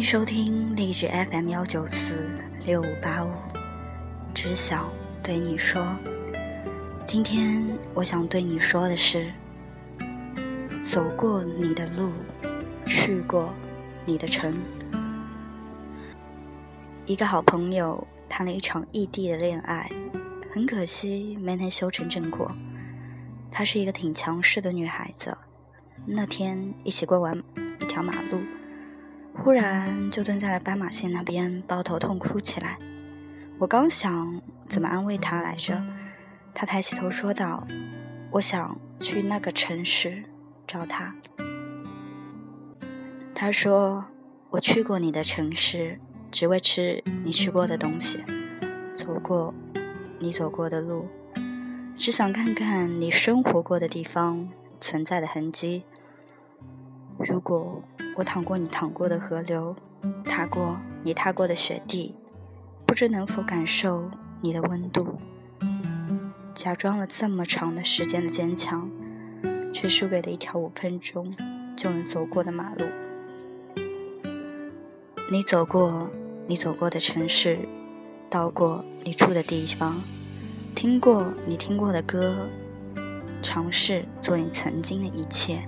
欢迎收听励志 FM 幺九四六五八五，只想对你说，今天我想对你说的是，走过你的路，去过你的城。一个好朋友谈了一场异地的恋爱，很可惜没能修成正果。她是一个挺强势的女孩子，那天一起过完一条马路。忽然就蹲在了斑马线那边抱头痛哭起来。我刚想怎么安慰他来着，他抬起头说道：“我想去那个城市找他。”他说：“我去过你的城市，只为吃你吃过的东西，走过你走过的路，只想看看你生活过的地方存在的痕迹。如果……”我淌过你淌过的河流，踏过你踏过的雪地，不知能否感受你的温度。假装了这么长的时间的坚强，却输给了一条五分钟就能走过的马路。你走过你走过的城市，到过你住的地方，听过你听过的歌，尝试做你曾经的一切。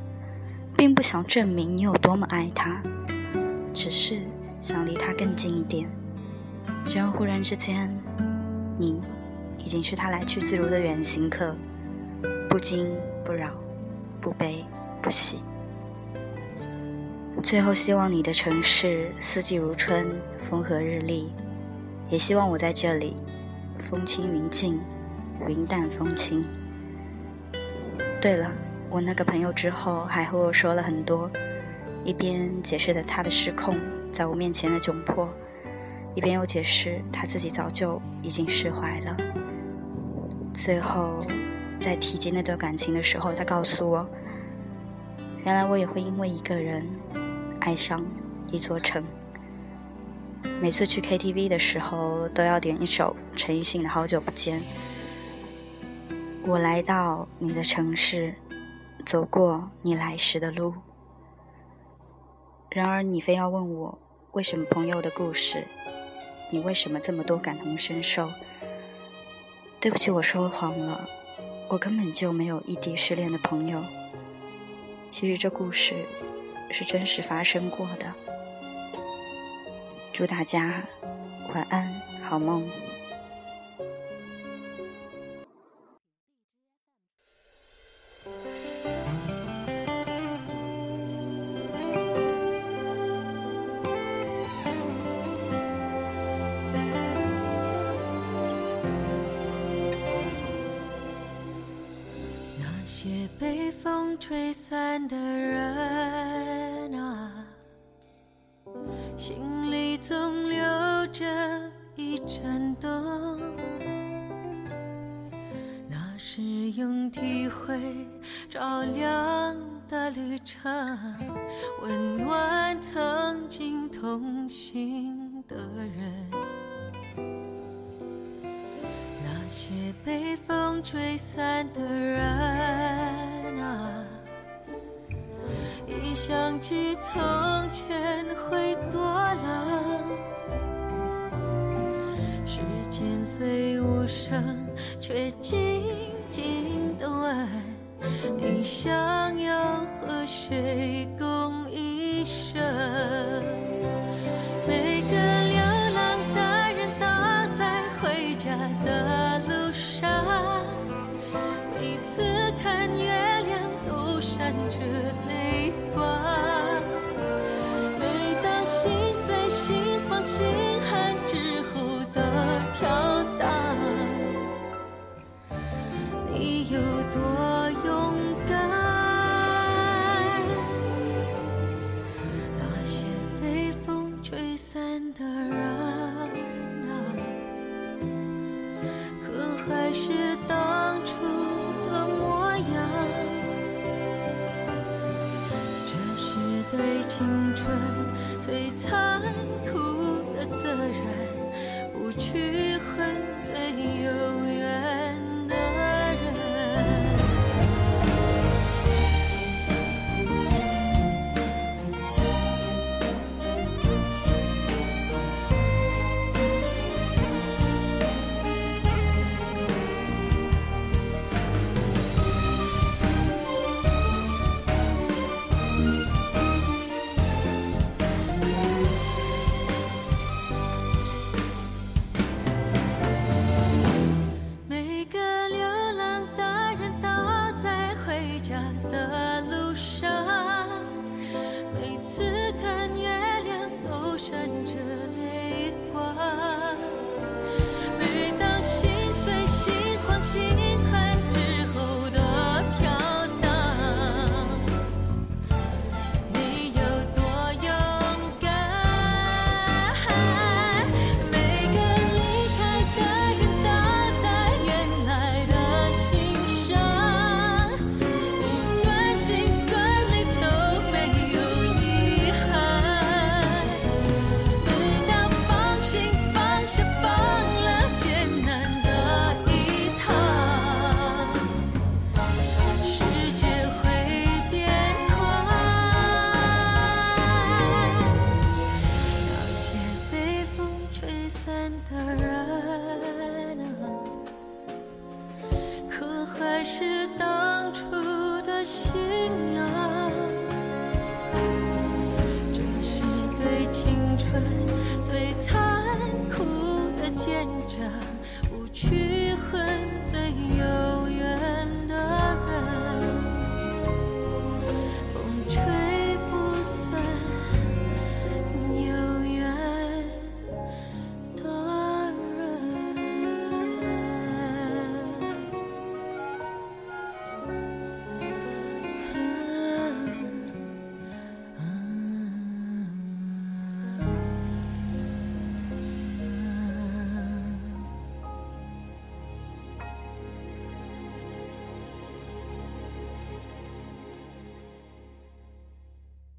并不想证明你有多么爱他，只是想离他更近一点。然而忽然之间，你已经是他来去自如的远行客，不惊不扰，不悲不喜。最后，希望你的城市四季如春，风和日丽；也希望我在这里，风轻云静，云淡风轻。对了。我那个朋友之后还和我说了很多，一边解释了他的失控在我面前的窘迫，一边又解释他自己早就已经释怀了。最后，在提及那段感情的时候，他告诉我，原来我也会因为一个人爱上一座城。每次去 KTV 的时候，都要点一首陈奕迅的《好久不见》。我来到你的城市。走过你来时的路，然而你非要问我为什么朋友的故事，你为什么这么多感同身受？对不起，我说谎了，我根本就没有异地失恋的朋友。其实这故事是真实发生过的。祝大家晚安，好梦。吹散的人啊，心里总留着一盏灯，那是用体会照亮的旅程，温暖曾经同行的人。那些被风吹散的人啊。想起从前，会多冷。时间虽无声，却静静的问：你想要和谁共青春最残酷的责任不去恨最是当初的信仰，这是对青春最残酷的见证，无趣。